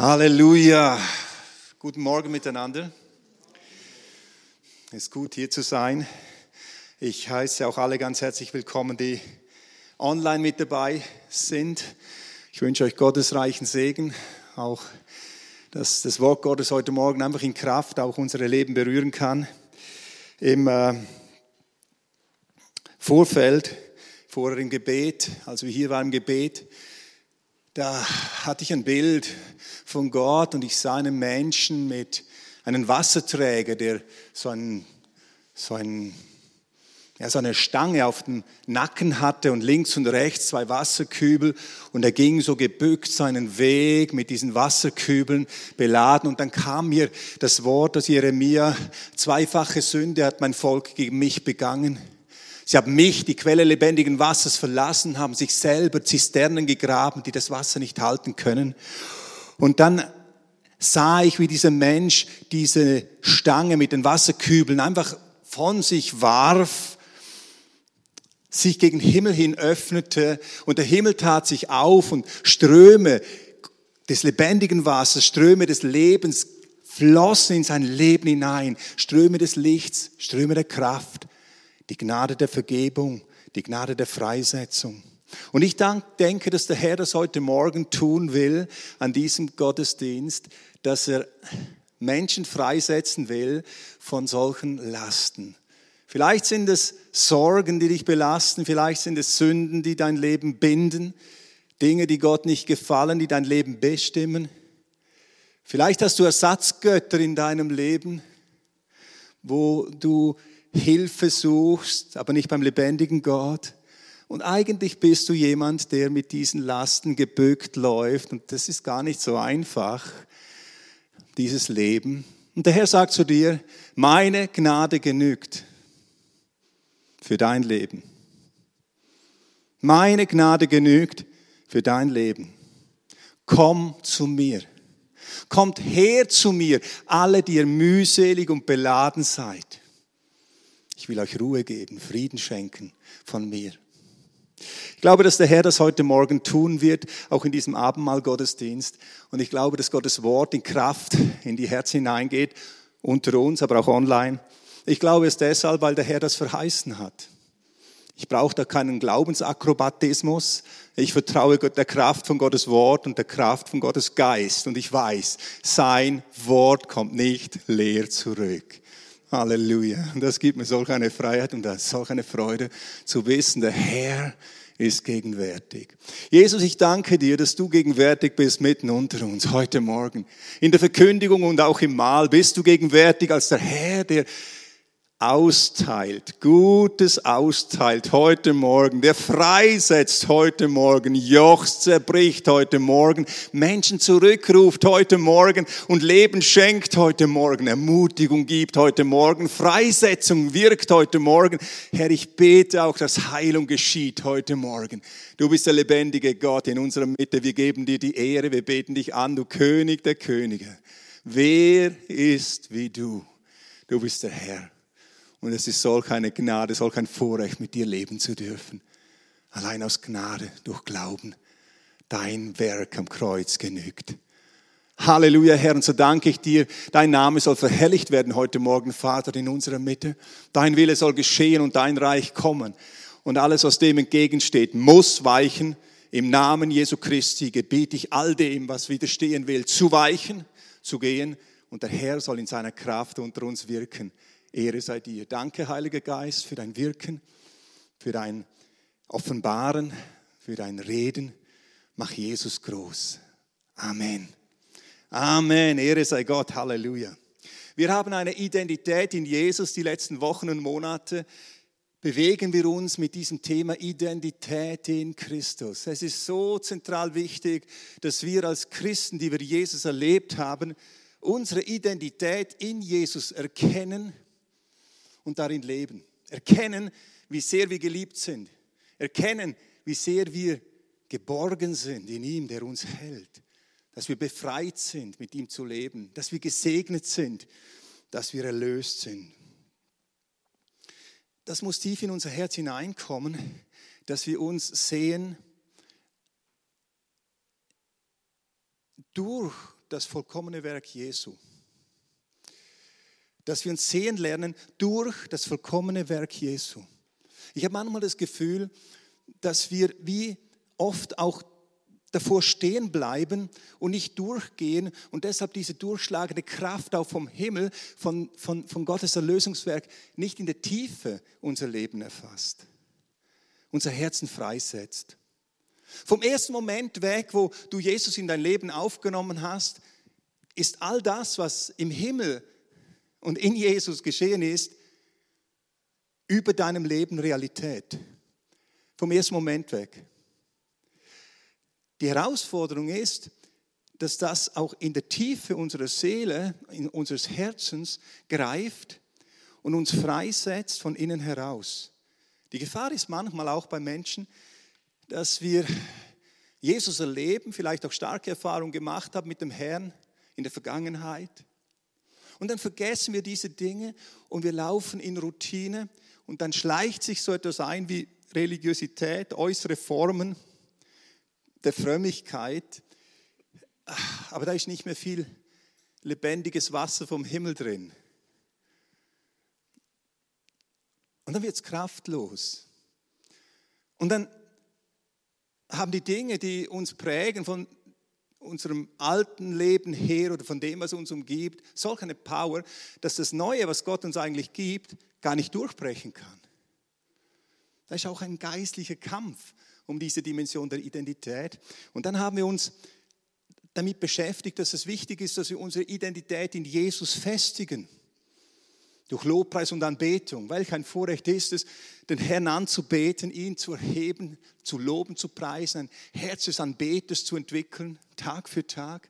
Halleluja. Guten Morgen miteinander. Es ist gut hier zu sein. Ich heiße auch alle ganz herzlich willkommen, die online mit dabei sind. Ich wünsche euch Gottes reichen Segen, auch dass das Wort Gottes heute Morgen einfach in Kraft auch unsere Leben berühren kann. Im äh, Vorfeld, vorher im Gebet, als wir hier waren im Gebet, da hatte ich ein Bild von Gott und ich sah einen Menschen mit einem Wasserträger, der so, ein, so, ein, ja, so eine Stange auf dem Nacken hatte und links und rechts zwei Wasserkübel und er ging so gebückt seinen Weg mit diesen Wasserkübeln beladen und dann kam mir das Wort aus Jeremia, zweifache Sünde hat mein Volk gegen mich begangen. Sie haben mich, die Quelle lebendigen Wassers, verlassen, haben sich selber Zisternen gegraben, die das Wasser nicht halten können. Und dann sah ich, wie dieser Mensch diese Stange mit den Wasserkübeln einfach von sich warf, sich gegen Himmel hin öffnete und der Himmel tat sich auf und Ströme des lebendigen Wassers, Ströme des Lebens flossen in sein Leben hinein, Ströme des Lichts, Ströme der Kraft die Gnade der Vergebung, die Gnade der Freisetzung. Und ich denke, dass der Herr das heute Morgen tun will an diesem Gottesdienst, dass er Menschen freisetzen will von solchen Lasten. Vielleicht sind es Sorgen, die dich belasten, vielleicht sind es Sünden, die dein Leben binden, Dinge, die Gott nicht gefallen, die dein Leben bestimmen. Vielleicht hast du Ersatzgötter in deinem Leben, wo du Hilfe suchst, aber nicht beim lebendigen Gott. Und eigentlich bist du jemand, der mit diesen Lasten gebückt läuft. Und das ist gar nicht so einfach, dieses Leben. Und der Herr sagt zu dir, meine Gnade genügt für dein Leben. Meine Gnade genügt für dein Leben. Komm zu mir. Kommt her zu mir, alle, die ihr mühselig und beladen seid. Ich will euch Ruhe geben, Frieden schenken von mir. Ich glaube, dass der Herr das heute Morgen tun wird, auch in diesem Abendmahl Gottesdienst. Und ich glaube, dass Gottes Wort in Kraft in die Herzen hineingeht, unter uns, aber auch online. Ich glaube es deshalb, weil der Herr das verheißen hat. Ich brauche da keinen Glaubensakrobatismus. Ich vertraue der Kraft von Gottes Wort und der Kraft von Gottes Geist. Und ich weiß, sein Wort kommt nicht leer zurück. Halleluja. Das gibt mir solch eine Freiheit und solch eine Freude zu wissen, der Herr ist gegenwärtig. Jesus, ich danke dir, dass du gegenwärtig bist mitten unter uns heute Morgen. In der Verkündigung und auch im Mahl bist du gegenwärtig als der Herr, der austeilt, Gutes austeilt heute Morgen, der freisetzt heute Morgen, Jochs zerbricht heute Morgen, Menschen zurückruft heute Morgen und Leben schenkt heute Morgen, Ermutigung gibt heute Morgen, Freisetzung wirkt heute Morgen. Herr, ich bete auch, dass Heilung geschieht heute Morgen. Du bist der lebendige Gott in unserer Mitte. Wir geben dir die Ehre, wir beten dich an, du König der Könige. Wer ist wie du? Du bist der Herr. Und es ist solch eine Gnade, solch ein Vorrecht, mit dir leben zu dürfen. Allein aus Gnade, durch Glauben. Dein Werk am Kreuz genügt. Halleluja, Herr, und so danke ich dir. Dein Name soll verherrlicht werden heute Morgen, Vater, in unserer Mitte. Dein Wille soll geschehen und dein Reich kommen. Und alles, was dem entgegensteht, muss weichen. Im Namen Jesu Christi gebiete ich all dem, was widerstehen will, zu weichen, zu gehen. Und der Herr soll in seiner Kraft unter uns wirken. Ehre sei dir. Danke, Heiliger Geist, für dein Wirken, für dein Offenbaren, für dein Reden. Mach Jesus groß. Amen. Amen. Ehre sei Gott. Halleluja. Wir haben eine Identität in Jesus die letzten Wochen und Monate. Bewegen wir uns mit diesem Thema Identität in Christus. Es ist so zentral wichtig, dass wir als Christen, die wir Jesus erlebt haben, unsere Identität in Jesus erkennen und darin leben. Erkennen, wie sehr wir geliebt sind. Erkennen, wie sehr wir geborgen sind in ihm, der uns hält. Dass wir befreit sind, mit ihm zu leben. Dass wir gesegnet sind. Dass wir erlöst sind. Das muss tief in unser Herz hineinkommen, dass wir uns sehen durch das vollkommene Werk Jesu. Dass wir uns sehen lernen durch das vollkommene Werk Jesu. Ich habe manchmal das Gefühl, dass wir wie oft auch davor stehen bleiben und nicht durchgehen und deshalb diese durchschlagende Kraft auch vom Himmel, von, von, von Gottes Erlösungswerk nicht in der Tiefe unser Leben erfasst, unser Herzen freisetzt. Vom ersten Moment weg, wo du Jesus in dein Leben aufgenommen hast, ist all das, was im Himmel und in Jesus geschehen ist, über deinem Leben Realität. Vom ersten Moment weg. Die Herausforderung ist, dass das auch in der Tiefe unserer Seele, in unseres Herzens greift und uns freisetzt von innen heraus. Die Gefahr ist manchmal auch bei Menschen, dass wir Jesus erleben, vielleicht auch starke Erfahrungen gemacht haben mit dem Herrn in der Vergangenheit. Und dann vergessen wir diese Dinge und wir laufen in Routine und dann schleicht sich so etwas ein wie Religiosität, äußere Formen der Frömmigkeit, aber da ist nicht mehr viel lebendiges Wasser vom Himmel drin. Und dann wird es kraftlos. Und dann haben die Dinge, die uns prägen von unserem alten Leben her oder von dem, was uns umgibt, solch eine Power, dass das Neue, was Gott uns eigentlich gibt, gar nicht durchbrechen kann. Da ist auch ein geistlicher Kampf um diese Dimension der Identität. Und dann haben wir uns damit beschäftigt, dass es wichtig ist, dass wir unsere Identität in Jesus festigen durch Lobpreis und Anbetung. Welch ein Vorrecht ist es, den Herrn anzubeten, ihn zu erheben, zu loben, zu preisen, ein Herz des Anbeters zu entwickeln, Tag für Tag.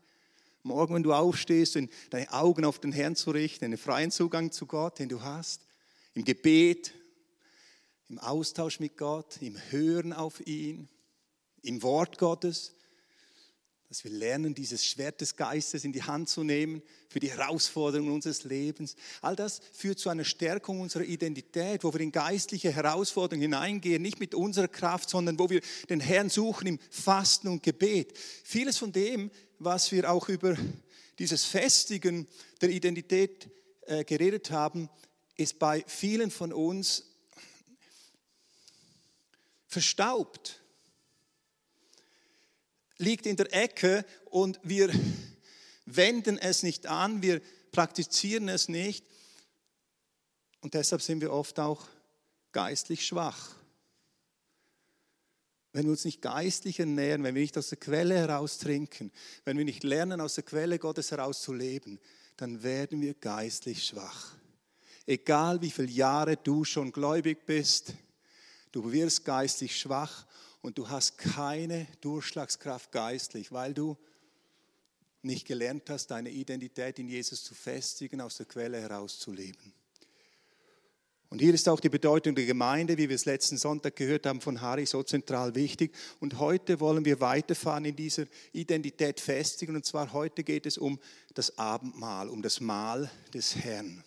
Morgen, wenn du aufstehst, deine Augen auf den Herrn zu richten, einen freien Zugang zu Gott, den du hast, im Gebet, im Austausch mit Gott, im Hören auf ihn, im Wort Gottes dass wir lernen, dieses Schwert des Geistes in die Hand zu nehmen für die Herausforderungen unseres Lebens. All das führt zu einer Stärkung unserer Identität, wo wir in geistliche Herausforderungen hineingehen, nicht mit unserer Kraft, sondern wo wir den Herrn suchen im Fasten und Gebet. Vieles von dem, was wir auch über dieses Festigen der Identität äh, geredet haben, ist bei vielen von uns verstaubt liegt in der Ecke und wir wenden es nicht an, wir praktizieren es nicht. Und deshalb sind wir oft auch geistlich schwach. Wenn wir uns nicht geistlich ernähren, wenn wir nicht aus der Quelle heraus trinken, wenn wir nicht lernen, aus der Quelle Gottes heraus zu leben, dann werden wir geistlich schwach. Egal wie viele Jahre du schon gläubig bist, du wirst geistlich schwach und du hast keine Durchschlagskraft geistlich, weil du nicht gelernt hast, deine Identität in Jesus zu festigen, aus der Quelle herauszuleben. Und hier ist auch die Bedeutung der Gemeinde, wie wir es letzten Sonntag gehört haben von Harry, so zentral wichtig. Und heute wollen wir weiterfahren in dieser Identität festigen. Und zwar heute geht es um das Abendmahl, um das Mahl des Herrn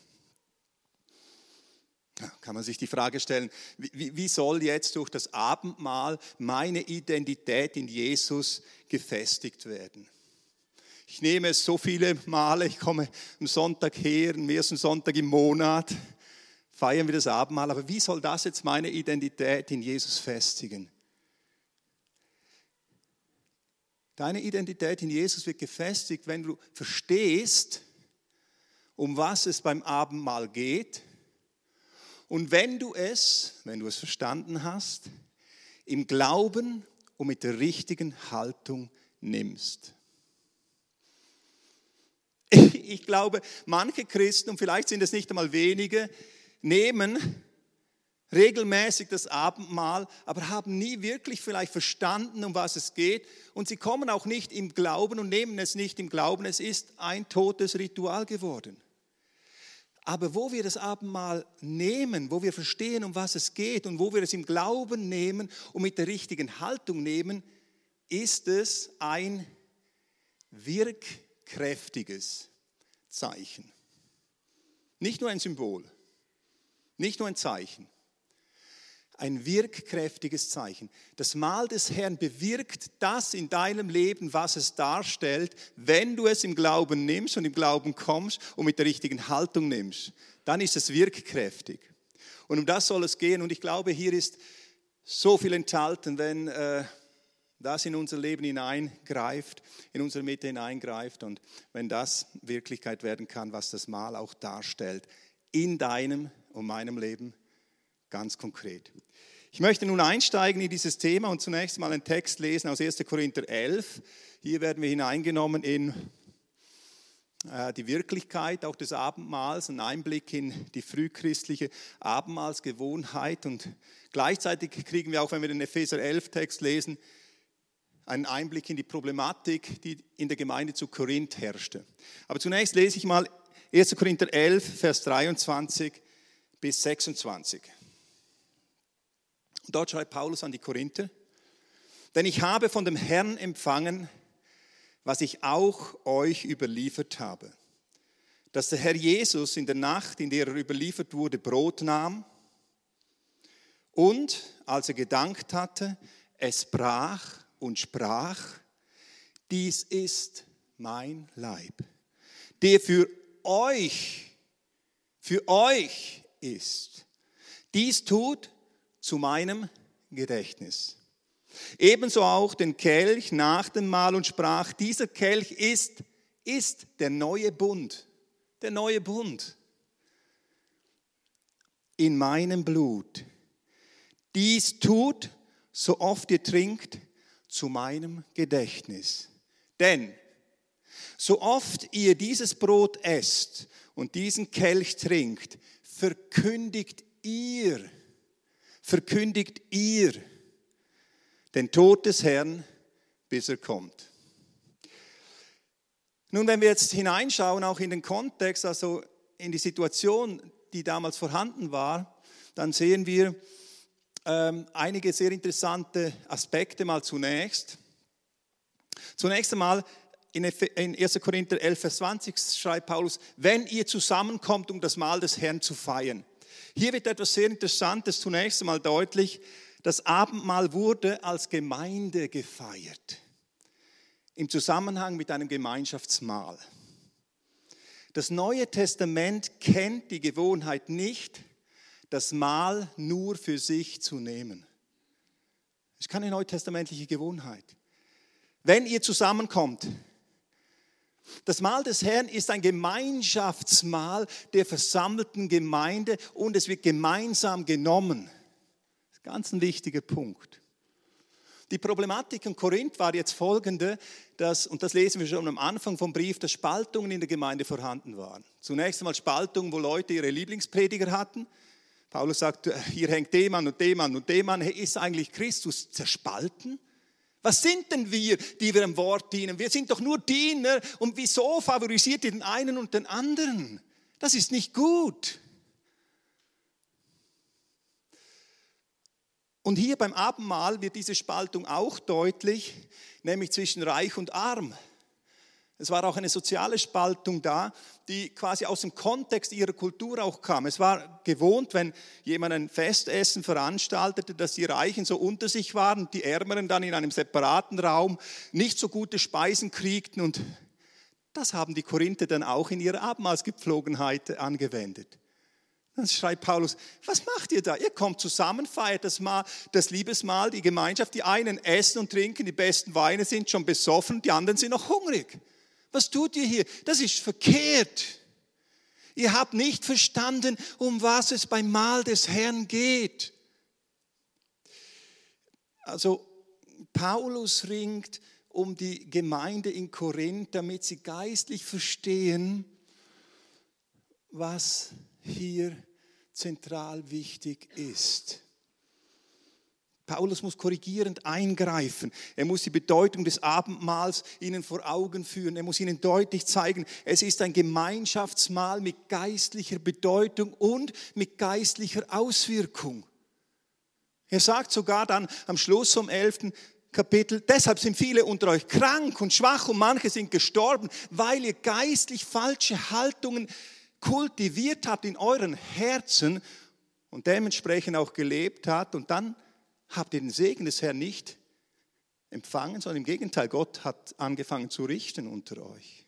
kann man sich die Frage stellen, wie, wie, soll jetzt durch das Abendmahl meine Identität in Jesus gefestigt werden? Ich nehme es so viele Male, ich komme am Sonntag her, am ersten Sonntag im Monat, feiern wir das Abendmahl, aber wie soll das jetzt meine Identität in Jesus festigen? Deine Identität in Jesus wird gefestigt, wenn du verstehst, um was es beim Abendmahl geht und wenn du es, wenn du es verstanden hast, im Glauben und mit der richtigen Haltung nimmst. Ich glaube, manche Christen, und vielleicht sind es nicht einmal wenige, nehmen regelmäßig das Abendmahl, aber haben nie wirklich vielleicht verstanden, um was es geht. Und sie kommen auch nicht im Glauben und nehmen es nicht im Glauben. Es ist ein totes Ritual geworden. Aber wo wir das Abendmahl nehmen, wo wir verstehen, um was es geht und wo wir es im Glauben nehmen und mit der richtigen Haltung nehmen, ist es ein wirkkräftiges Zeichen. Nicht nur ein Symbol, nicht nur ein Zeichen. Ein wirkkräftiges Zeichen. Das Mahl des Herrn bewirkt das in deinem Leben, was es darstellt, wenn du es im Glauben nimmst und im Glauben kommst und mit der richtigen Haltung nimmst. Dann ist es wirkkräftig. Und um das soll es gehen. Und ich glaube, hier ist so viel enthalten, wenn äh, das in unser Leben hineingreift, in unsere Mitte hineingreift und wenn das Wirklichkeit werden kann, was das Mahl auch darstellt, in deinem und meinem Leben ganz konkret. Ich möchte nun einsteigen in dieses Thema und zunächst mal einen Text lesen aus 1. Korinther 11. Hier werden wir hineingenommen in äh, die Wirklichkeit auch des Abendmahls, ein Einblick in die frühchristliche Abendmahlsgewohnheit und gleichzeitig kriegen wir auch, wenn wir den Epheser 11 Text lesen, einen Einblick in die Problematik, die in der Gemeinde zu Korinth herrschte. Aber zunächst lese ich mal 1. Korinther 11, Vers 23 bis 26. Dort schreibt Paulus an die Korinther, denn ich habe von dem Herrn empfangen, was ich auch euch überliefert habe, dass der Herr Jesus in der Nacht, in der er überliefert wurde, Brot nahm und, als er gedankt hatte, es brach und sprach, dies ist mein Leib, der für euch, für euch ist. Dies tut zu meinem Gedächtnis. Ebenso auch den Kelch nach dem Mahl und sprach, dieser Kelch ist, ist der neue Bund, der neue Bund in meinem Blut. Dies tut, so oft ihr trinkt, zu meinem Gedächtnis. Denn so oft ihr dieses Brot esst und diesen Kelch trinkt, verkündigt ihr, verkündigt ihr den Tod des Herrn, bis er kommt. Nun, wenn wir jetzt hineinschauen, auch in den Kontext, also in die Situation, die damals vorhanden war, dann sehen wir ähm, einige sehr interessante Aspekte mal zunächst. Zunächst einmal in 1. Korinther 11, Vers 20 schreibt Paulus, wenn ihr zusammenkommt, um das Mahl des Herrn zu feiern. Hier wird etwas sehr Interessantes zunächst einmal deutlich. Das Abendmahl wurde als Gemeinde gefeiert, im Zusammenhang mit einem Gemeinschaftsmahl. Das Neue Testament kennt die Gewohnheit nicht, das Mahl nur für sich zu nehmen. Das ist keine neutestamentliche Gewohnheit. Wenn ihr zusammenkommt, das Mahl des Herrn ist ein Gemeinschaftsmahl der versammelten Gemeinde und es wird gemeinsam genommen. Ganz ein wichtiger Punkt. Die Problematik in Korinth war jetzt folgende, dass, und das lesen wir schon am Anfang vom Brief, dass Spaltungen in der Gemeinde vorhanden waren. Zunächst einmal Spaltungen, wo Leute ihre Lieblingsprediger hatten. Paulus sagt, hier hängt dem an und dem an und dem an. Ist eigentlich Christus zerspalten? Was sind denn wir, die wir im Wort dienen? Wir sind doch nur Diener und wieso favorisiert ihr den einen und den anderen? Das ist nicht gut. Und hier beim Abendmahl wird diese Spaltung auch deutlich, nämlich zwischen Reich und Arm. Es war auch eine soziale Spaltung da, die quasi aus dem Kontext ihrer Kultur auch kam. Es war gewohnt, wenn jemand ein Festessen veranstaltete, dass die Reichen so unter sich waren, die Ärmeren dann in einem separaten Raum nicht so gute Speisen kriegten. Und das haben die Korinther dann auch in ihrer Abendmahlsgepflogenheit angewendet. Dann schreibt Paulus, was macht ihr da? Ihr kommt zusammen, feiert das, Mal, das Liebesmahl, die Gemeinschaft. Die einen essen und trinken, die besten Weine sind schon besoffen, die anderen sind noch hungrig. Was tut ihr hier? Das ist verkehrt. Ihr habt nicht verstanden, um was es beim Mahl des Herrn geht. Also Paulus ringt um die Gemeinde in Korinth, damit sie geistlich verstehen, was hier zentral wichtig ist. Paulus muss korrigierend eingreifen. Er muss die Bedeutung des Abendmahls ihnen vor Augen führen. Er muss ihnen deutlich zeigen, es ist ein Gemeinschaftsmahl mit geistlicher Bedeutung und mit geistlicher Auswirkung. Er sagt sogar dann am Schluss vom 11. Kapitel, deshalb sind viele unter euch krank und schwach und manche sind gestorben, weil ihr geistlich falsche Haltungen kultiviert habt in euren Herzen und dementsprechend auch gelebt hat und dann habt ihr den Segen des Herrn nicht empfangen, sondern im Gegenteil, Gott hat angefangen zu richten unter euch.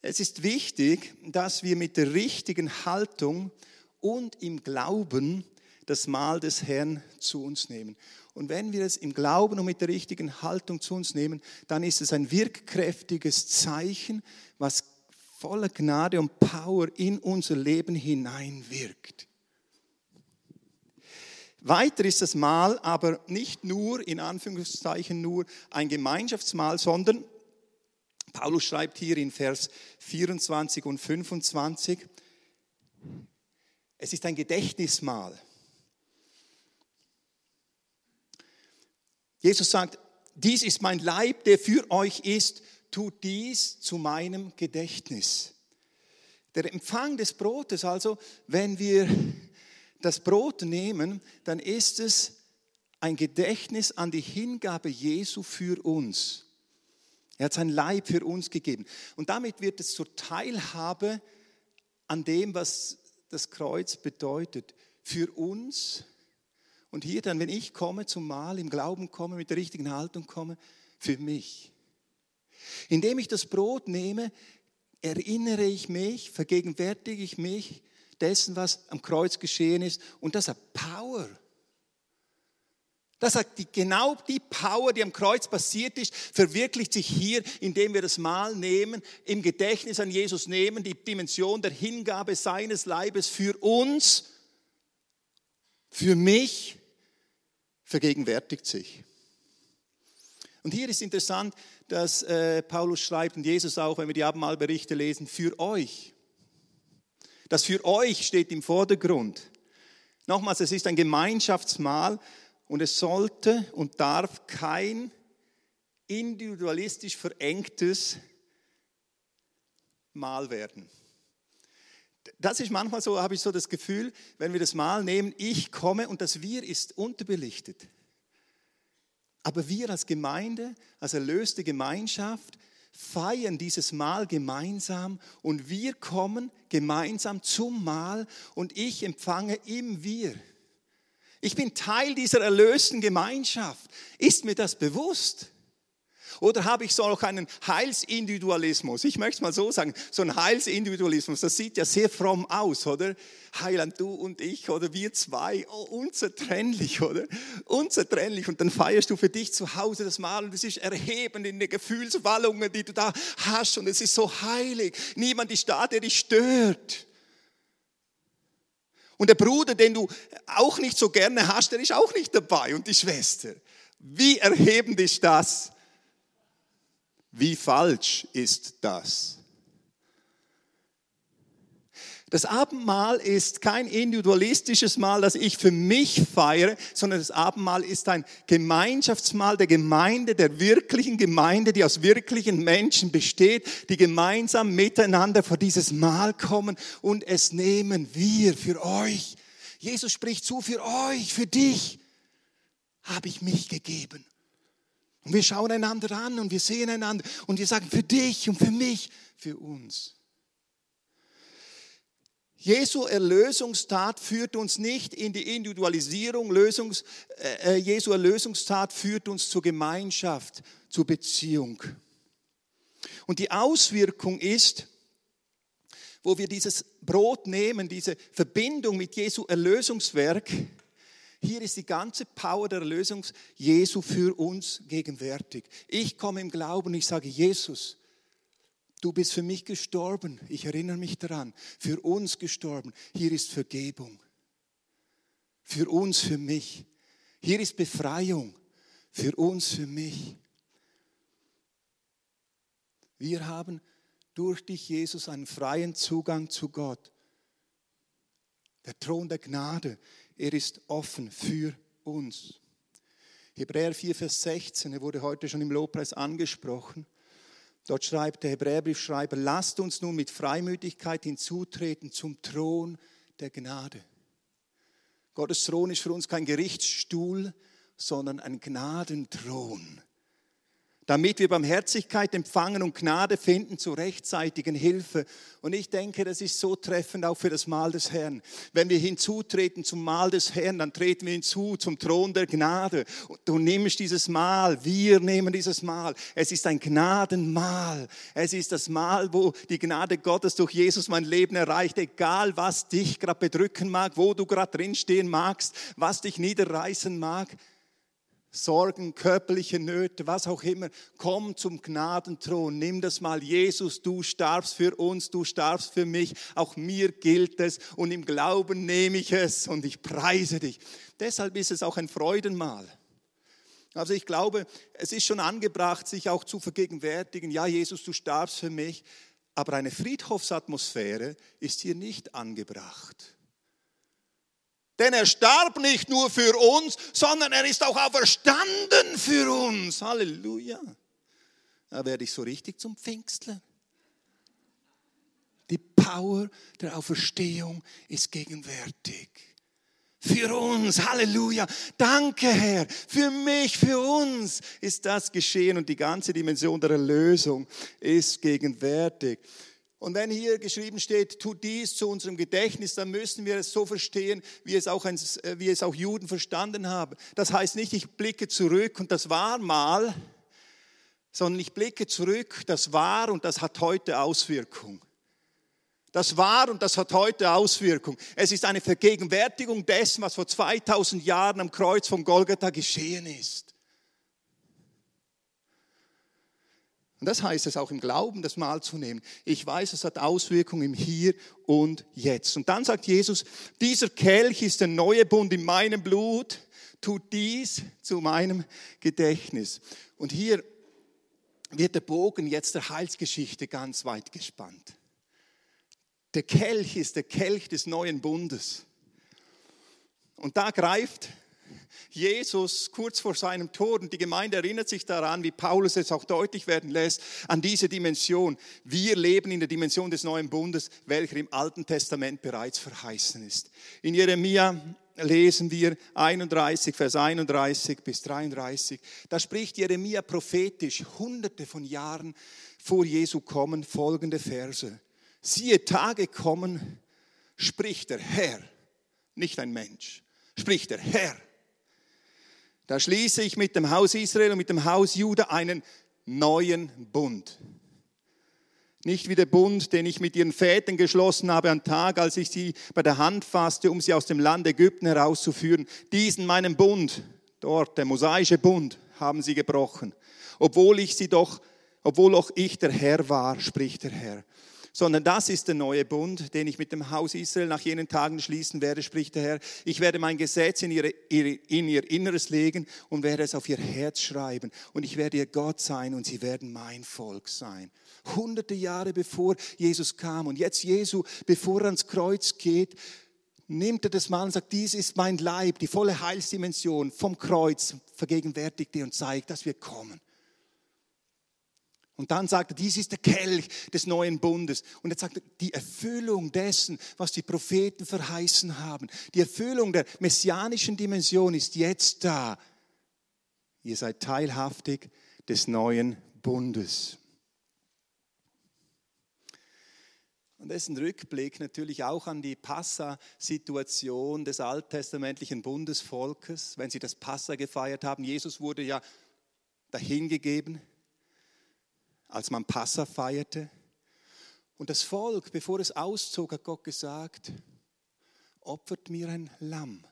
Es ist wichtig, dass wir mit der richtigen Haltung und im Glauben das Mahl des Herrn zu uns nehmen. Und wenn wir es im Glauben und mit der richtigen Haltung zu uns nehmen, dann ist es ein wirkkräftiges Zeichen, was voller Gnade und Power in unser Leben hineinwirkt. Weiter ist das Mahl aber nicht nur, in Anführungszeichen nur, ein Gemeinschaftsmahl, sondern Paulus schreibt hier in Vers 24 und 25, es ist ein Gedächtnismahl. Jesus sagt, dies ist mein Leib, der für euch ist, tut dies zu meinem Gedächtnis. Der Empfang des Brotes, also wenn wir das Brot nehmen, dann ist es ein Gedächtnis an die Hingabe Jesu für uns. Er hat sein Leib für uns gegeben. Und damit wird es zur Teilhabe an dem, was das Kreuz bedeutet. Für uns. Und hier dann, wenn ich komme zum Mahl, im Glauben komme, mit der richtigen Haltung komme, für mich. Indem ich das Brot nehme, erinnere ich mich, vergegenwärtige ich mich dessen, was am Kreuz geschehen ist. Und das hat Power. Das sagt die, genau die Power, die am Kreuz passiert ist, verwirklicht sich hier, indem wir das Mahl nehmen, im Gedächtnis an Jesus nehmen, die Dimension der Hingabe seines Leibes für uns, für mich, vergegenwärtigt sich. Und hier ist interessant, dass äh, Paulus schreibt und Jesus auch, wenn wir die Abendmahlberichte lesen, für euch. Das für euch steht im Vordergrund. Nochmals, es ist ein Gemeinschaftsmahl und es sollte und darf kein individualistisch verengtes Mahl werden. Das ist manchmal so, habe ich so das Gefühl, wenn wir das Mahl nehmen, ich komme und das Wir ist unterbelichtet. Aber wir als Gemeinde, als erlöste Gemeinschaft, feiern dieses Mahl gemeinsam und wir kommen gemeinsam zum Mahl und ich empfange im Wir. Ich bin Teil dieser erlösten Gemeinschaft. Ist mir das bewusst? Oder habe ich so auch einen Heilsindividualismus? Ich möchte es mal so sagen, so ein Heilsindividualismus, das sieht ja sehr fromm aus, oder? Heiland, du und ich oder wir zwei, oh, unzertrennlich, oder? Unzertrennlich. Und dann feierst du für dich zu Hause das Mahl und es ist erhebend in den Gefühlswallungen, die du da hast und es ist so heilig. Niemand ist da, der dich stört. Und der Bruder, den du auch nicht so gerne hast, der ist auch nicht dabei und die Schwester. Wie erhebend ist das? Wie falsch ist das? Das Abendmahl ist kein individualistisches Mahl, das ich für mich feiere, sondern das Abendmahl ist ein Gemeinschaftsmahl der Gemeinde, der wirklichen Gemeinde, die aus wirklichen Menschen besteht, die gemeinsam miteinander vor dieses Mahl kommen und es nehmen wir für euch. Jesus spricht zu, für euch, für dich habe ich mich gegeben. Und wir schauen einander an und wir sehen einander und wir sagen, für dich und für mich, für uns. Jesu Erlösungstat führt uns nicht in die Individualisierung, Lösungs, äh, äh, Jesu Erlösungstat führt uns zur Gemeinschaft, zur Beziehung. Und die Auswirkung ist, wo wir dieses Brot nehmen, diese Verbindung mit Jesu Erlösungswerk, hier ist die ganze Power der Erlösung Jesu für uns gegenwärtig. Ich komme im Glauben, ich sage, Jesus, Du bist für mich gestorben. Ich erinnere mich daran. Für uns gestorben. Hier ist Vergebung. Für uns, für mich. Hier ist Befreiung. Für uns, für mich. Wir haben durch dich, Jesus, einen freien Zugang zu Gott. Der Thron der Gnade, er ist offen für uns. Hebräer 4, Vers 16, er wurde heute schon im Lobpreis angesprochen. Dort schreibt der Hebräerbriefschreiber, lasst uns nun mit Freimütigkeit hinzutreten zum Thron der Gnade. Gottes Thron ist für uns kein Gerichtsstuhl, sondern ein Gnadenthron. Damit wir Barmherzigkeit empfangen und Gnade finden zur rechtzeitigen Hilfe. Und ich denke, das ist so treffend auch für das Mahl des Herrn. Wenn wir hinzutreten zum Mahl des Herrn, dann treten wir hinzu zum Thron der Gnade. Und du nimmst dieses Mahl, wir nehmen dieses Mahl. Es ist ein Gnadenmahl. Es ist das Mahl, wo die Gnade Gottes durch Jesus mein Leben erreicht. Egal, was dich gerade bedrücken mag, wo du gerade drinstehen magst, was dich niederreißen mag. Sorgen, körperliche Nöte, was auch immer, komm zum Gnadenthron, nimm das mal. Jesus, du starbst für uns, du starbst für mich, auch mir gilt es und im Glauben nehme ich es und ich preise dich. Deshalb ist es auch ein Freudenmahl. Also ich glaube, es ist schon angebracht, sich auch zu vergegenwärtigen, ja Jesus, du starbst für mich, aber eine Friedhofsatmosphäre ist hier nicht angebracht. Denn er starb nicht nur für uns, sondern er ist auch auferstanden für uns. Halleluja. Da werde ich so richtig zum Pfingstler. Die Power der Auferstehung ist gegenwärtig. Für uns, Halleluja. Danke, Herr. Für mich, für uns ist das geschehen und die ganze Dimension der Erlösung ist gegenwärtig. Und wenn hier geschrieben steht, tut dies zu unserem Gedächtnis, dann müssen wir es so verstehen, wie es auch, ein, äh, wie es auch Juden verstanden haben. Das heißt nicht, ich blicke zurück und das war mal, sondern ich blicke zurück, das war und das hat heute Auswirkung. Das war und das hat heute Auswirkung. Es ist eine Vergegenwärtigung dessen, was vor 2000 Jahren am Kreuz von Golgatha geschehen ist. Und das heißt es auch im Glauben, das Mahl zu nehmen. Ich weiß, es hat Auswirkungen im Hier und Jetzt. Und dann sagt Jesus, dieser Kelch ist der neue Bund in meinem Blut. Tut dies zu meinem Gedächtnis. Und hier wird der Bogen jetzt der Heilsgeschichte ganz weit gespannt. Der Kelch ist der Kelch des neuen Bundes. Und da greift Jesus kurz vor seinem Tod und die Gemeinde erinnert sich daran, wie Paulus es auch deutlich werden lässt, an diese Dimension. Wir leben in der Dimension des neuen Bundes, welcher im Alten Testament bereits verheißen ist. In Jeremia lesen wir 31, Vers 31 bis 33. Da spricht Jeremia prophetisch, hunderte von Jahren vor Jesu kommen, folgende Verse. Siehe, Tage kommen, spricht der Herr, nicht ein Mensch, spricht der Herr da schließe ich mit dem Haus Israel und mit dem Haus Juda einen neuen Bund. Nicht wie der Bund, den ich mit ihren Vätern geschlossen habe am Tag, als ich sie bei der Hand fasste, um sie aus dem Land Ägypten herauszuführen. Diesen meinen Bund, dort der mosaische Bund, haben sie gebrochen. Obwohl ich sie doch, obwohl auch ich der Herr war, spricht der Herr sondern das ist der neue Bund, den ich mit dem Haus Israel nach jenen Tagen schließen werde, spricht der Herr. Ich werde mein Gesetz in, ihre, in ihr Inneres legen und werde es auf ihr Herz schreiben. Und ich werde ihr Gott sein und sie werden mein Volk sein. Hunderte Jahre bevor Jesus kam und jetzt Jesu, bevor er ans Kreuz geht, nimmt er das mal und sagt, dies ist mein Leib, die volle Heilsdimension vom Kreuz, vergegenwärtigt dir und zeigt, dass wir kommen. Und dann sagt er, dies ist der Kelch des neuen Bundes. Und er sagt, die Erfüllung dessen, was die Propheten verheißen haben, die Erfüllung der messianischen Dimension ist jetzt da. Ihr seid teilhaftig des neuen Bundes. Und ein Rückblick natürlich auch an die Passa-Situation des alttestamentlichen Bundesvolkes, wenn sie das Passa gefeiert haben. Jesus wurde ja dahingegeben als man Passa feierte. Und das Volk, bevor es auszog, hat Gott gesagt, opfert mir ein Lamm.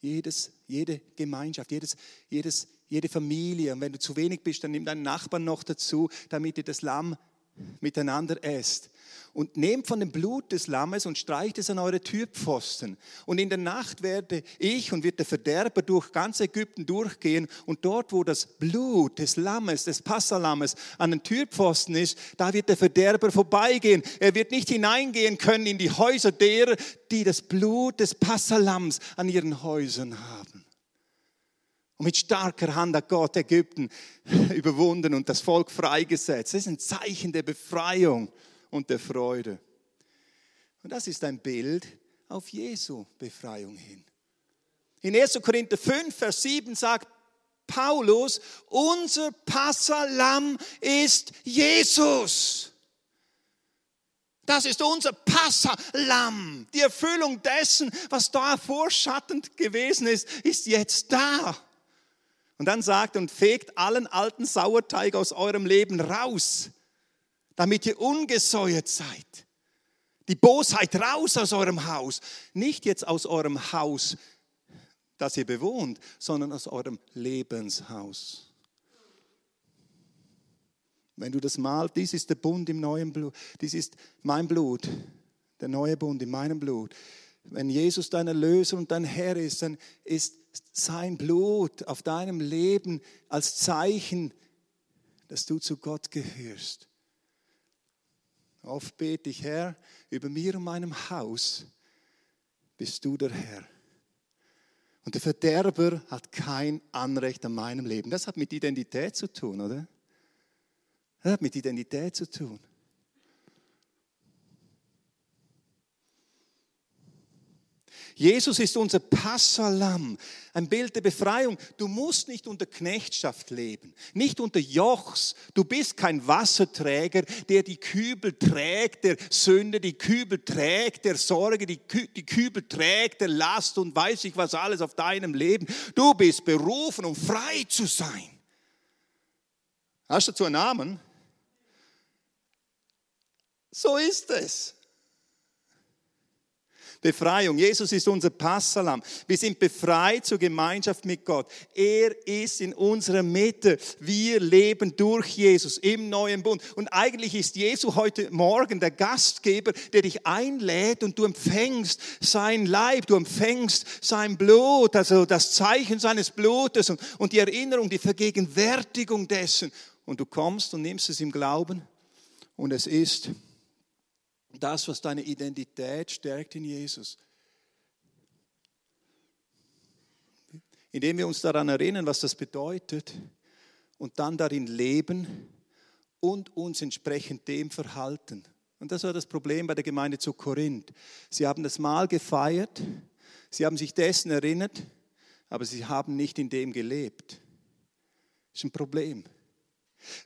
Jedes, jede Gemeinschaft, jedes, jedes, jede Familie. Und wenn du zu wenig bist, dann nimm deinen Nachbarn noch dazu, damit ihr das Lamm miteinander esst und nehmt von dem Blut des Lammes und streicht es an eure Türpfosten. Und in der Nacht werde ich und wird der Verderber durch ganz Ägypten durchgehen und dort, wo das Blut des Lammes, des Passalammes an den Türpfosten ist, da wird der Verderber vorbeigehen. Er wird nicht hineingehen können in die Häuser derer, die das Blut des Passalams an ihren Häusern haben. Und mit starker Hand hat Gott Ägypten überwunden und das Volk freigesetzt. Das ist ein Zeichen der Befreiung und der Freude. Und das ist ein Bild auf Jesu Befreiung hin. In 1. Korinther 5, Vers 7 sagt Paulus, unser Passalam ist Jesus. Das ist unser Passalam. Die Erfüllung dessen, was da vorschattend gewesen ist, ist jetzt da. Und dann sagt und fegt allen alten Sauerteig aus eurem Leben raus, damit ihr ungesäuert seid. Die Bosheit raus aus eurem Haus. Nicht jetzt aus eurem Haus, das ihr bewohnt, sondern aus eurem Lebenshaus. Wenn du das malst, dies ist der Bund im neuen Blut, dies ist mein Blut, der neue Bund in meinem Blut. Wenn Jesus dein Erlöser und dein Herr ist, dann ist sein Blut auf deinem Leben als Zeichen, dass du zu Gott gehörst. Oft bete ich, Herr, über mir und meinem Haus bist du der Herr. Und der Verderber hat kein Anrecht an meinem Leben. Das hat mit Identität zu tun, oder? Das hat mit Identität zu tun. Jesus ist unser Passalam, ein Bild der Befreiung. Du musst nicht unter Knechtschaft leben, nicht unter Jochs. Du bist kein Wasserträger, der die Kübel trägt, der Sünde, die Kübel trägt, der Sorge, die, Kü die Kübel trägt, der Last und weiß ich was alles auf deinem Leben. Du bist berufen, um frei zu sein. Hast du dazu einen Namen? So ist es. Befreiung. Jesus ist unser Passalam. Wir sind befreit zur Gemeinschaft mit Gott. Er ist in unserer Mitte. Wir leben durch Jesus im neuen Bund. Und eigentlich ist Jesus heute Morgen der Gastgeber, der dich einlädt und du empfängst sein Leib, du empfängst sein Blut, also das Zeichen seines Blutes und, und die Erinnerung, die Vergegenwärtigung dessen. Und du kommst und nimmst es im Glauben und es ist das, was deine Identität stärkt in Jesus. Indem wir uns daran erinnern, was das bedeutet und dann darin leben und uns entsprechend dem verhalten. Und das war das Problem bei der Gemeinde zu Korinth. Sie haben das Mahl gefeiert, sie haben sich dessen erinnert, aber sie haben nicht in dem gelebt. Das ist ein Problem.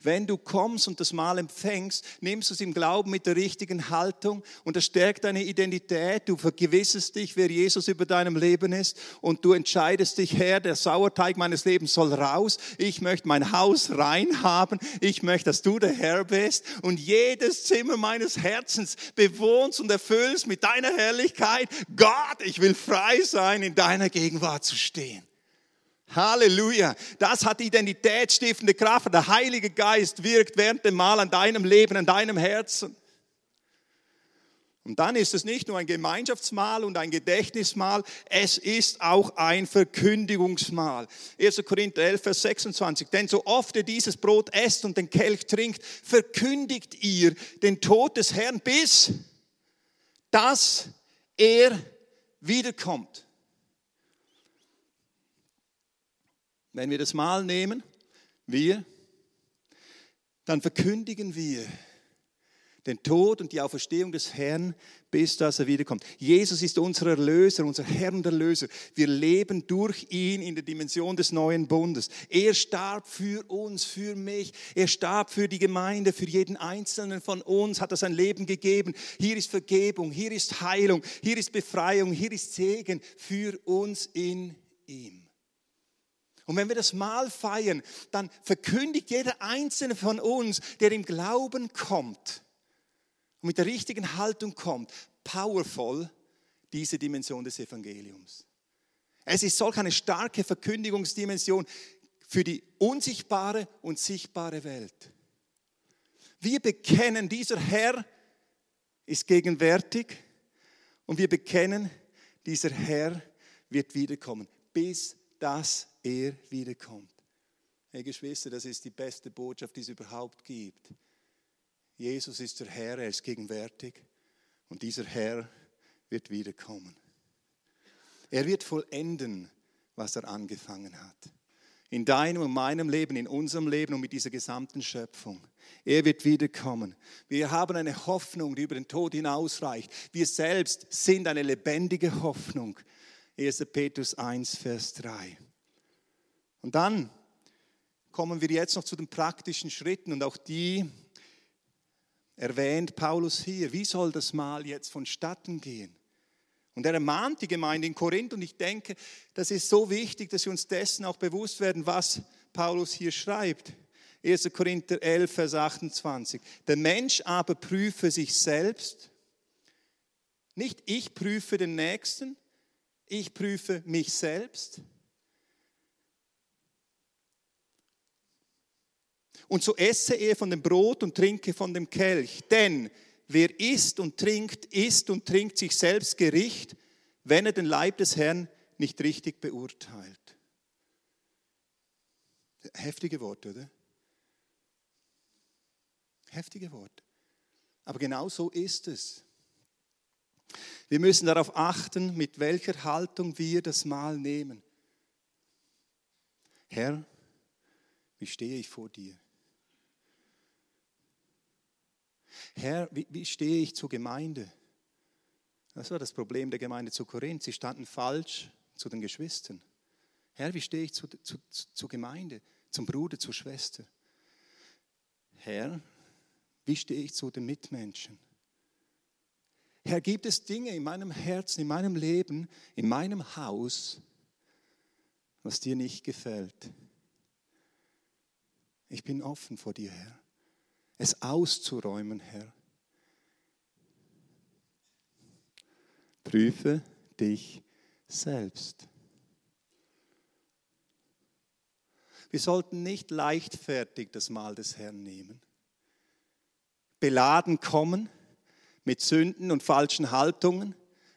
Wenn du kommst und das Mal empfängst, nimmst du es im Glauben mit der richtigen Haltung und das stärkt deine Identität. Du vergewissest dich, wer Jesus über deinem Leben ist und du entscheidest dich, Herr, der Sauerteig meines Lebens soll raus. Ich möchte mein Haus rein haben. Ich möchte, dass du der Herr bist und jedes Zimmer meines Herzens bewohnst und erfüllst mit deiner Herrlichkeit. Gott, ich will frei sein, in deiner Gegenwart zu stehen. Halleluja. Das hat identitätsstiftende Kraft. Der Heilige Geist wirkt während dem Mal an deinem Leben, an deinem Herzen. Und dann ist es nicht nur ein Gemeinschaftsmahl und ein Gedächtnismahl, es ist auch ein Verkündigungsmahl. 1. Korinther 11, Vers 26. Denn so oft ihr dieses Brot esst und den Kelch trinkt, verkündigt ihr den Tod des Herrn bis, dass er wiederkommt. Wenn wir das Mal nehmen, wir, dann verkündigen wir den Tod und die Auferstehung des Herrn, bis dass er wiederkommt. Jesus ist unser Erlöser, unser Herr und Erlöser. Wir leben durch ihn in der Dimension des neuen Bundes. Er starb für uns, für mich. Er starb für die Gemeinde, für jeden Einzelnen von uns hat er sein Leben gegeben. Hier ist Vergebung, hier ist Heilung, hier ist Befreiung, hier ist Segen für uns in ihm. Und wenn wir das Mal feiern, dann verkündigt jeder einzelne von uns, der im Glauben kommt und mit der richtigen Haltung kommt, powerful diese Dimension des Evangeliums. Es ist solch eine starke Verkündigungsdimension für die unsichtbare und sichtbare Welt. Wir bekennen, dieser Herr ist gegenwärtig und wir bekennen, dieser Herr wird wiederkommen, bis dass er wiederkommt. Hey Geschwister, das ist die beste Botschaft, die es überhaupt gibt. Jesus ist der Herr, er ist gegenwärtig und dieser Herr wird wiederkommen. Er wird vollenden, was er angefangen hat. In deinem und meinem Leben, in unserem Leben und mit dieser gesamten Schöpfung. Er wird wiederkommen. Wir haben eine Hoffnung, die über den Tod hinausreicht. Wir selbst sind eine lebendige Hoffnung. 1. Petrus 1, Vers 3. Und dann kommen wir jetzt noch zu den praktischen Schritten und auch die erwähnt Paulus hier. Wie soll das Mal jetzt vonstatten gehen? Und er ermahnt die Gemeinde in Korinth und ich denke, das ist so wichtig, dass wir uns dessen auch bewusst werden, was Paulus hier schreibt. 1. Korinther 11, Vers 28. Der Mensch aber prüfe sich selbst. Nicht ich prüfe den Nächsten, ich prüfe mich selbst. Und so esse er von dem Brot und trinke von dem Kelch. Denn wer isst und trinkt, isst und trinkt sich selbst Gericht, wenn er den Leib des Herrn nicht richtig beurteilt. Heftige Worte, oder? Heftige Worte. Aber genau so ist es. Wir müssen darauf achten, mit welcher Haltung wir das Mahl nehmen. Herr, wie stehe ich vor dir? Herr, wie, wie stehe ich zur Gemeinde? Das war das Problem der Gemeinde zu Korinth. Sie standen falsch zu den Geschwistern. Herr, wie stehe ich zu, zu, zur Gemeinde, zum Bruder, zur Schwester? Herr, wie stehe ich zu den Mitmenschen? Herr, gibt es Dinge in meinem Herzen, in meinem Leben, in meinem Haus, was dir nicht gefällt? Ich bin offen vor dir, Herr es auszuräumen, Herr. Prüfe dich selbst. Wir sollten nicht leichtfertig das Mahl des Herrn nehmen. Beladen kommen mit Sünden und falschen Haltungen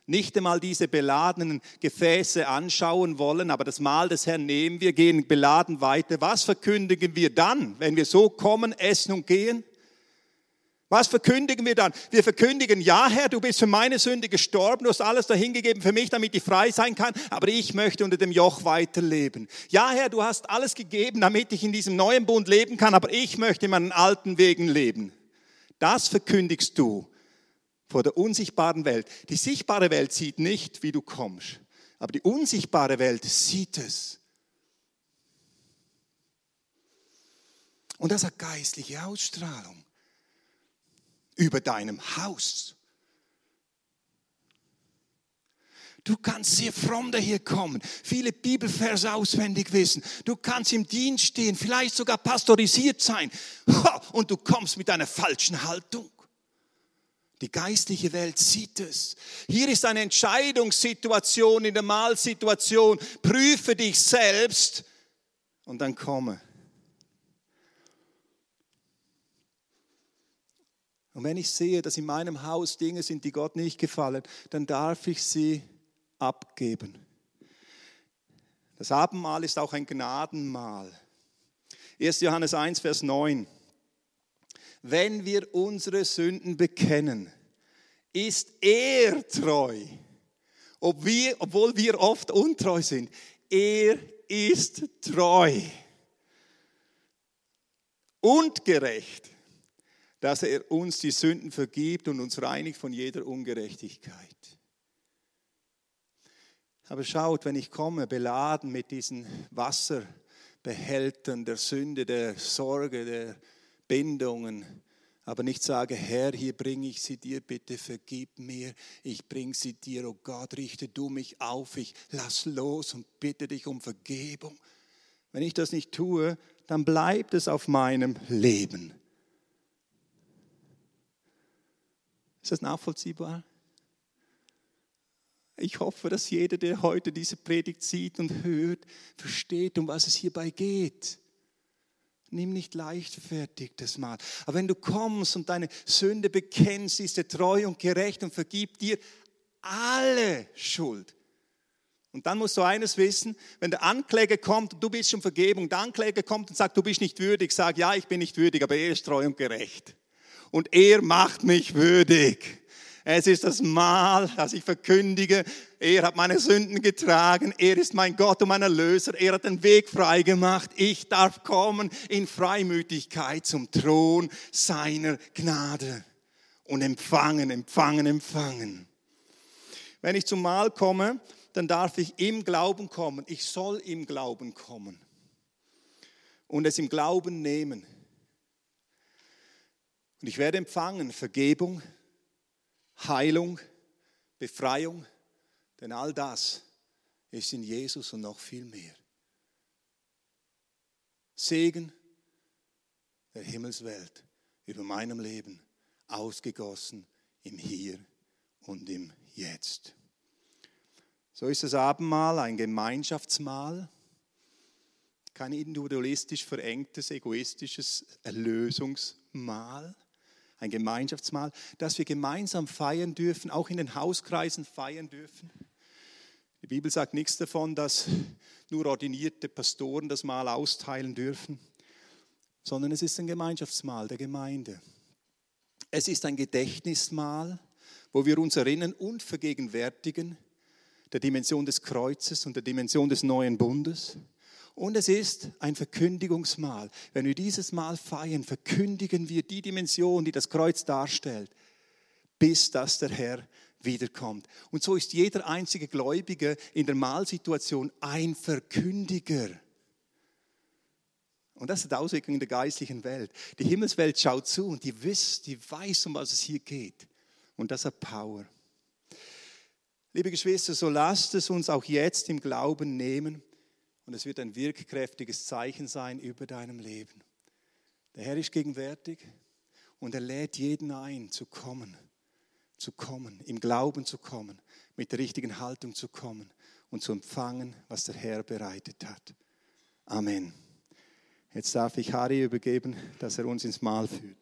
nicht einmal diese beladenen Gefäße anschauen wollen, aber das Mahl des Herrn nehmen wir, gehen beladen weiter. Was verkündigen wir dann, wenn wir so kommen, essen und gehen? Was verkündigen wir dann? Wir verkündigen, ja Herr, du bist für meine Sünde gestorben, du hast alles dahingegeben für mich, damit ich frei sein kann, aber ich möchte unter dem Joch weiterleben. Ja Herr, du hast alles gegeben, damit ich in diesem neuen Bund leben kann, aber ich möchte in meinen alten Wegen leben. Das verkündigst du vor der unsichtbaren Welt. Die sichtbare Welt sieht nicht, wie du kommst, aber die unsichtbare Welt sieht es. Und das hat geistliche Ausstrahlung über deinem Haus. Du kannst sehr fromm daher kommen, viele Bibelverse auswendig wissen. Du kannst im Dienst stehen, vielleicht sogar pastorisiert sein. Und du kommst mit einer falschen Haltung. Die geistliche Welt sieht es. Hier ist eine Entscheidungssituation in der Mahlsituation. Prüfe dich selbst und dann komme. Und wenn ich sehe, dass in meinem Haus Dinge sind, die Gott nicht gefallen, dann darf ich sie abgeben. Das Abendmahl ist auch ein Gnadenmahl. 1. Johannes 1, Vers 9 wenn wir unsere Sünden bekennen, ist er treu. Ob wir, obwohl wir oft untreu sind, er ist treu und gerecht, dass er uns die Sünden vergibt und uns reinigt von jeder Ungerechtigkeit. Aber schaut, wenn ich komme, beladen mit diesen Wasserbehältern der Sünde, der Sorge, der Bindungen, aber nicht sage, Herr, hier bringe ich sie dir, bitte vergib mir, ich bringe sie dir, oh Gott, richte du mich auf, ich lass los und bitte dich um Vergebung. Wenn ich das nicht tue, dann bleibt es auf meinem Leben. Ist das nachvollziehbar? Ich hoffe, dass jeder, der heute diese Predigt sieht und hört, versteht, um was es hierbei geht. Nimm nicht leichtfertig das Mal. Aber wenn du kommst und deine Sünde bekennst, ist er treu und gerecht und vergibt dir alle Schuld. Und dann musst du eines wissen, wenn der Ankläger kommt du bist schon Vergebung, der Ankläger kommt und sagt, du bist nicht würdig, sag, ja, ich bin nicht würdig, aber er ist treu und gerecht. Und er macht mich würdig. Es ist das Mahl, das ich verkündige. Er hat meine Sünden getragen. Er ist mein Gott und mein Erlöser. Er hat den Weg frei gemacht. Ich darf kommen in Freimütigkeit zum Thron seiner Gnade und empfangen, empfangen, empfangen. Wenn ich zum Mahl komme, dann darf ich im Glauben kommen. Ich soll im Glauben kommen. und es im Glauben nehmen. Und ich werde empfangen Vergebung, Heilung, Befreiung, denn all das ist in Jesus und noch viel mehr. Segen der Himmelswelt über meinem Leben, ausgegossen im Hier und im Jetzt. So ist das Abendmahl ein Gemeinschaftsmahl, kein individualistisch verengtes, egoistisches Erlösungsmahl, ein Gemeinschaftsmahl, das wir gemeinsam feiern dürfen, auch in den Hauskreisen feiern dürfen. Die Bibel sagt nichts davon, dass nur ordinierte Pastoren das Mahl austeilen dürfen, sondern es ist ein Gemeinschaftsmahl der Gemeinde. Es ist ein Gedächtnismahl, wo wir uns erinnern und vergegenwärtigen der Dimension des Kreuzes und der Dimension des neuen Bundes. Und es ist ein Verkündigungsmahl. Wenn wir dieses Mal feiern, verkündigen wir die Dimension, die das Kreuz darstellt, bis dass der Herr wiederkommt. Und so ist jeder einzige Gläubige in der Mahlsituation ein Verkündiger. Und das hat Auswirkungen in der geistlichen Welt. Die Himmelswelt schaut zu und die, wisst, die weiß, um was es hier geht. Und das hat Power. Liebe Geschwister, so lasst es uns auch jetzt im Glauben nehmen und es wird ein wirkkräftiges Zeichen sein über deinem Leben. Der Herr ist gegenwärtig und er lädt jeden ein, zu kommen, zu kommen, im Glauben zu kommen, mit der richtigen Haltung zu kommen und zu empfangen, was der Herr bereitet hat. Amen. Jetzt darf ich Harry übergeben, dass er uns ins Mahl führt.